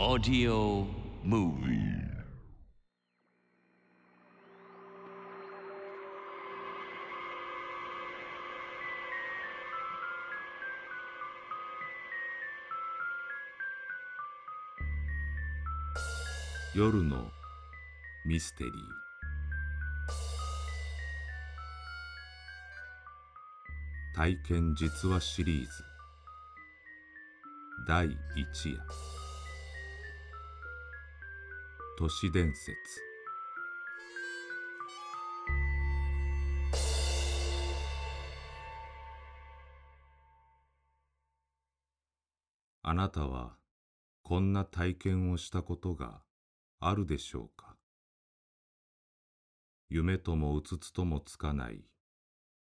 Audio Movie. 夜のミステリー。体験実話シリーズ。第一夜。都市伝説。あなたはこんな体験をしたことがあるでしょうか？夢ともうつつともつかない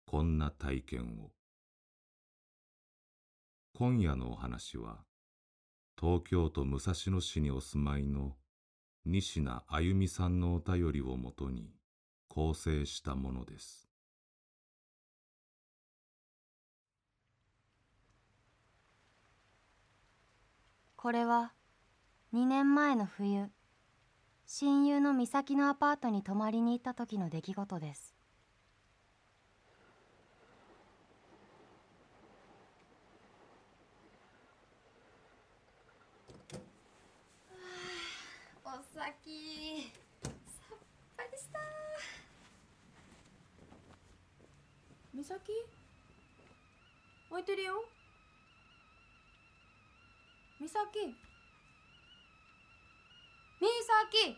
こんな体験を。今夜のお話は東京都武蔵野市にお住まいの西名あゆみさんのお便りをもとに構成したものです。これは2年前の冬親友の美咲のアパートに泊まりに行った時の出来事ですお先さっぱりした美咲？置いてるよ。美咲？美咲？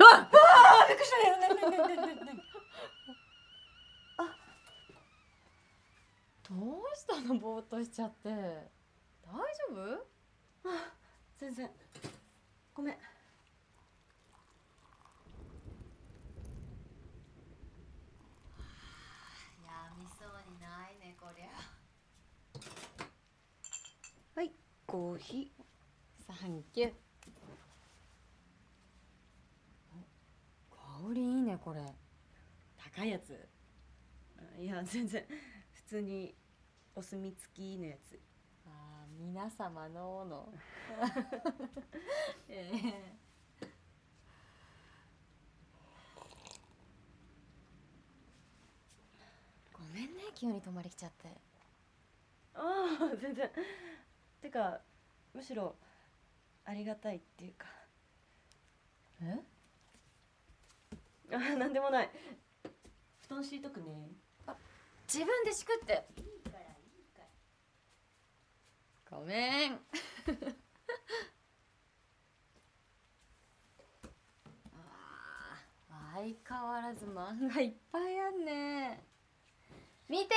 あ！あびっくりした。よね。ねねねねねあどうしたの？ぼーっとしちゃって。大丈夫？あ全然。ごめんやみそうにないねこりゃ。はいコーヒー。サンキュー。香りいいねこれ。高いやつ。いや全然。普通にお墨付きのやつ。あー皆様のの。ええ。ごめんね急に泊まり来ちゃって。ああ全然。てかむしろありがたいっていうか。え？あなんでもない。布団敷いとくね。自分で敷くって。ごめん。あー相変わらず漫画いっぱいあんね見ていい？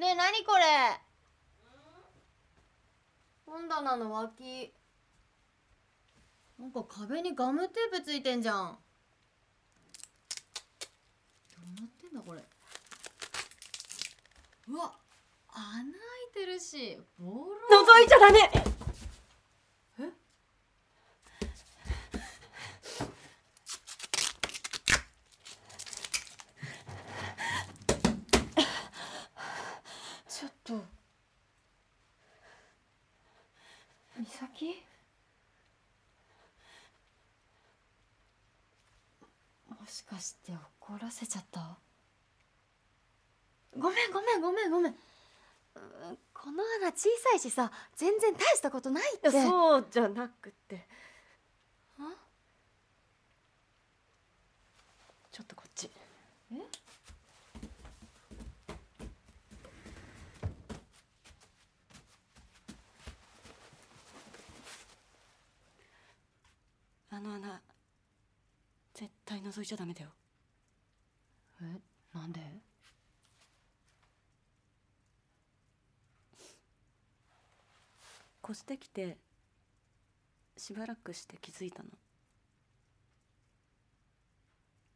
ねえ何これ？本棚の脇。なんか壁にガムテープついてんじゃん。どうなってんだこれ？うわ穴。てるしボロ。覗いちゃダメ。ちょっと。美咲？もしかして怒らせちゃった？ごめんごめんごめんごめんこの穴小さいしさ全然大したことないって。そうじゃなくて。あ？ちょっとこっち。あの穴絶対覗いちゃダメだよえなんで越してきてしばらくして気づいたの。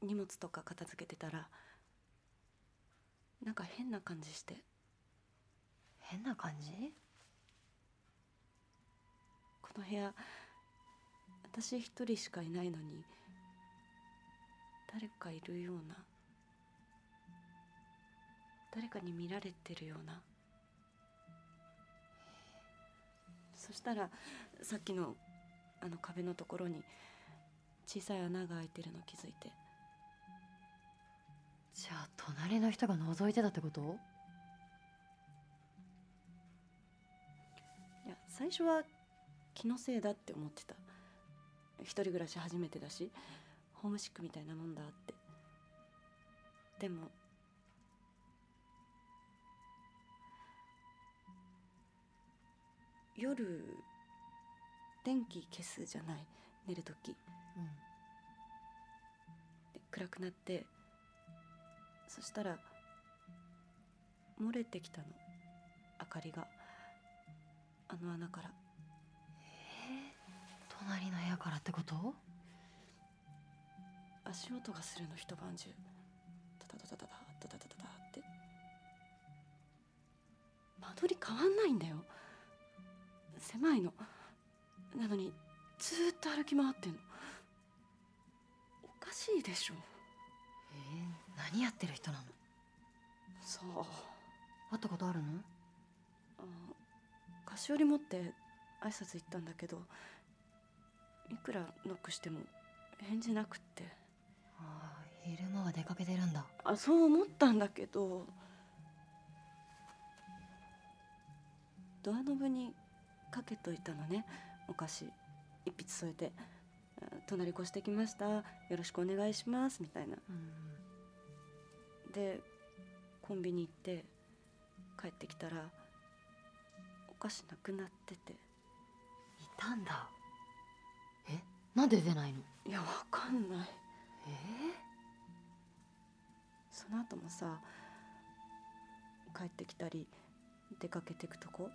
荷物とか片付けてたらなんか変な感じして。変な感じ？この部屋私一人しかいないのに誰かいるような誰かに見られてるようなそしたらさっきのあの壁のところに小さい穴が開いてるの気づいて。じゃあ隣の人が覗いてたってこと？いや最初は気のせいだって思ってた。一人暮らし初めてだしホームシックみたいなもんだって。でも夜電気消すじゃない？寝る時。うん。で暗くなってそしたら漏れてきたの。明かりが。あの穴から。隣の部屋からってこと？足音がするの一晩中。タタタタタタタタタタタって間取り変わんないんだよ狭いの。なのにずーっと歩き回ってんの。おかしいでしょ。えー、何やってる人なの？そう。会ったことあるの？あ菓子折り持って挨拶行ったんだけどいくらノックしても返事なくって。ああ昼間は出かけてるんだ。あそう思ったんだけどドアノブにかけといたのね。お菓子一筆添えて。あ「隣越してきました。よろしくお願いします」みたいな。うん。でコンビニ行って帰ってきたらお菓子なくなってて。いたんだ。え？なんで出ないの？いやわかんない。え？その後もさ帰ってきたり出かけてくとこ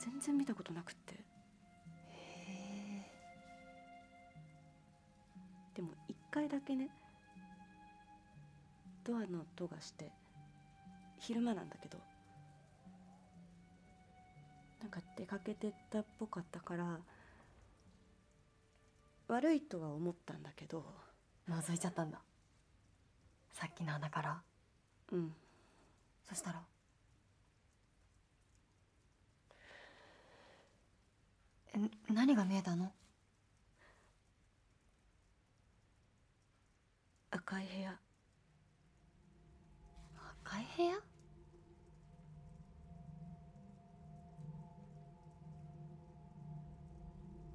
全然見たことなくって。へでも一回だけねドアの音がして昼間なんだけどなんか出かけてったっぽかったから悪いとは思ったんだけどえ覗いちゃったんだ。さっきの穴から。うん。そしたら何が見えたの？赤い部屋。赤い部屋？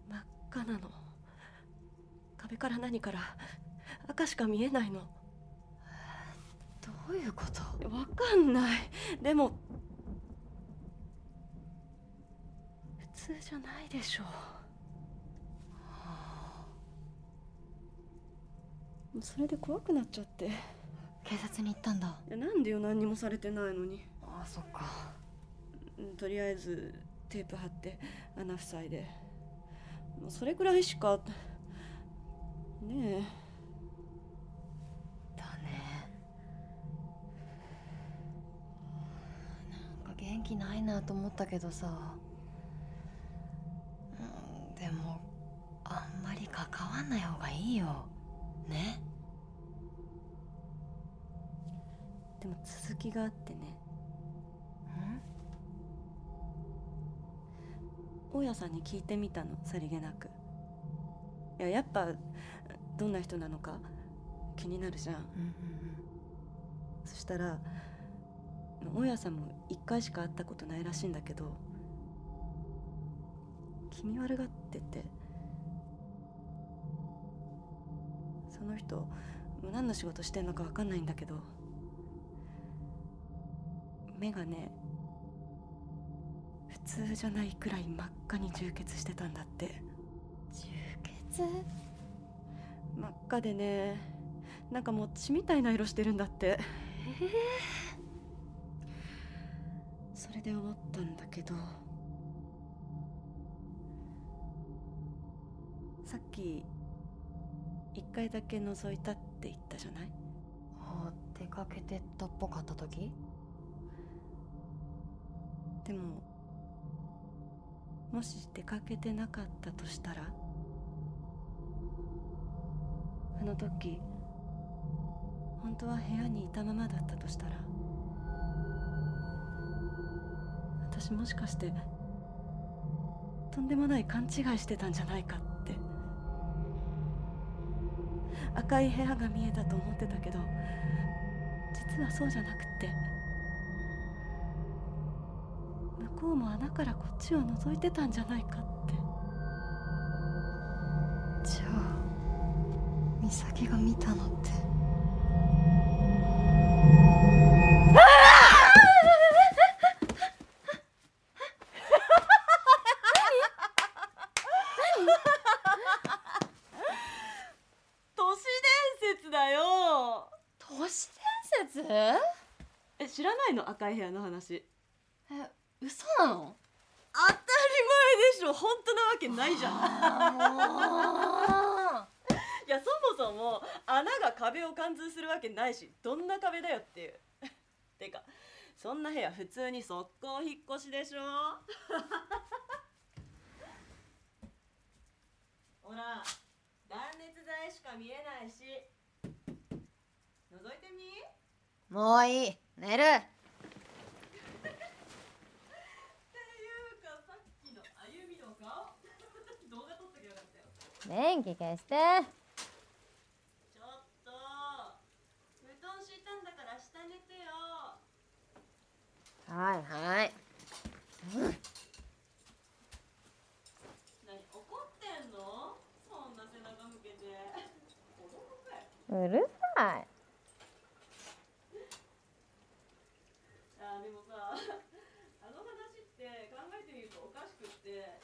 真っ赤なの。壁から何から？赤しか見えないの。どういうこと？わかんない。でも通じゃないでしょそれで怖くなっちゃって。い警察に行ったんだ。やなんでよ何にもされてないのに。ああそっか。うんとりあえずテープ貼って穴塞いで。もうそれくらいしかねえ。だね。なんか元気ないなと思ったけどさ関わんない方がいいよ。ね。でも続きがあってね。大家さんに聞いてみたの。さりげなく。いややっぱどんな人なのか気になるじゃんうんうん。そしたら大家さんも一回しか会ったことないらしいんだけど気味悪がってての人何の仕事してんのか分かんないんだけど目がね普通じゃないくらい真っ赤に充血してたんだって。充血？真っ赤でねなんかもう血みたいな色してるんだって。それで思ったんだけど。さっき一回だけ覗いたって言ったじゃない？あ出かけてったっぽかった時？でももし出かけてなかったとしたら？あの時本当は部屋にいたままだったとしたら？私もしかしてとんでもない勘違いしてたんじゃないかって赤い部屋が見えたと思ってたけど実はそうじゃなくって向こうも穴からこっちを覗いてたんじゃないかって。じゃあ美咲が見たのって都市伝説だよ都市伝説え知らないの赤い部屋の話。え嘘なの？当たり前でしょ。本当なわけないじゃん。あ いやそもそも穴が壁を貫通するわけないしどんな壁だよっていう。てかそんな部屋普通に速攻引っ越しでしょ。ほら断熱材しか見えないし。覗いてみ？ーもういい。寝るっていうかさっきの歩みの顔動画撮っときゃよかったよ電気消して。ちょっと。布団敷いたんだから下寝てよ。はいはい何怒ってんのそんな背中向けて子供かようるさいあでもさあの話って考えてみるとおかしくって、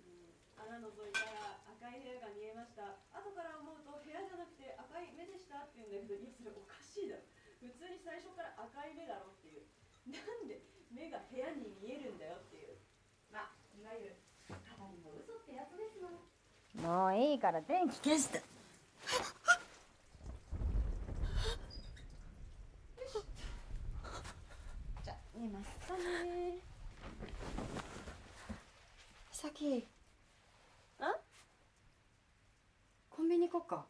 うん、穴覗いたら赤い部屋が見えました後から思うと部屋じゃなくて赤い目でしたって言うんだけどいやそれおかしいだろ普通に最初から赤い目だろっていうなんで目が部屋に見えるんだよっていうまあいわゆるただにも嘘ってやつですよもういいから電気消して。じゃあ寝ますかね。美咲あ？コンビニ行こっか。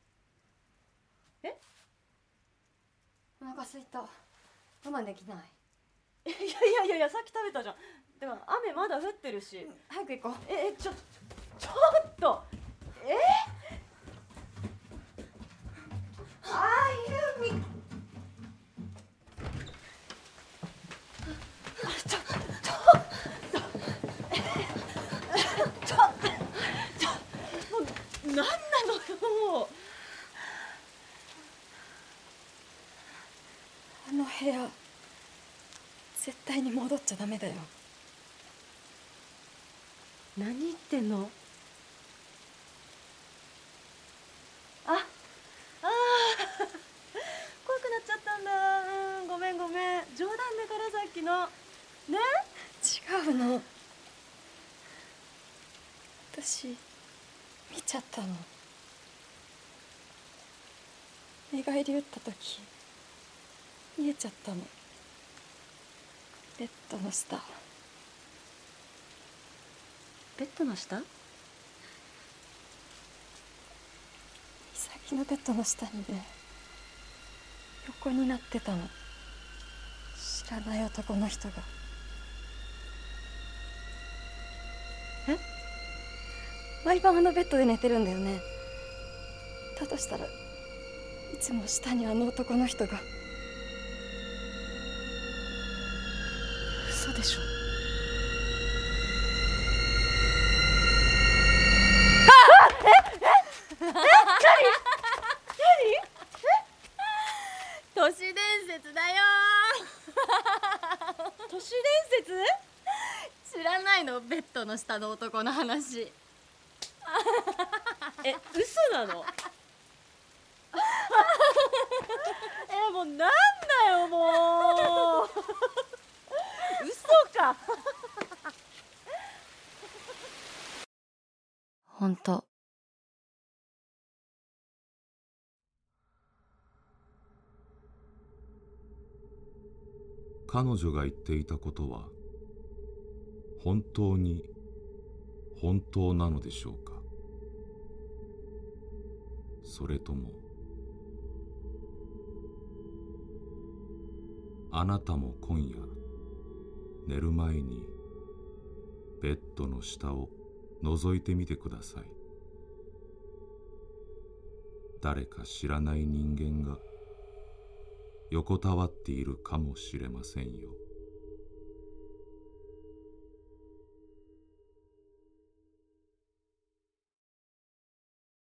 え？お腹すいた。我慢できない。いやいやいやいやさっき食べたじゃん。でも雨まだ降ってるし。早く行こう。ええちょちょっと部屋絶対に戻っちゃダメだよ。何言ってんのああー怖くなっちゃったんだうんごめんごめん冗談だからさっきのね違うの私見ちゃったの。寝返り打った時見えちゃったの。ベッドの下。ベッドの下？美咲のベッドの下にね横になってたの。知らない男の人が毎晩あのベッドで寝てるんだよね。だとしたらいつも下にあの男の人が。嘘でしょ。都市伝説だよ都市伝説知らないのベッドの下の男の話え嘘なのえもうなんだよもう嘘か本当彼女が言っていたことは本当に本当なのでしょうか？それともあなたも今夜寝る前にベッドの下を覗いてみてください。誰か知らない人間が横たわっているかもしれませんよ。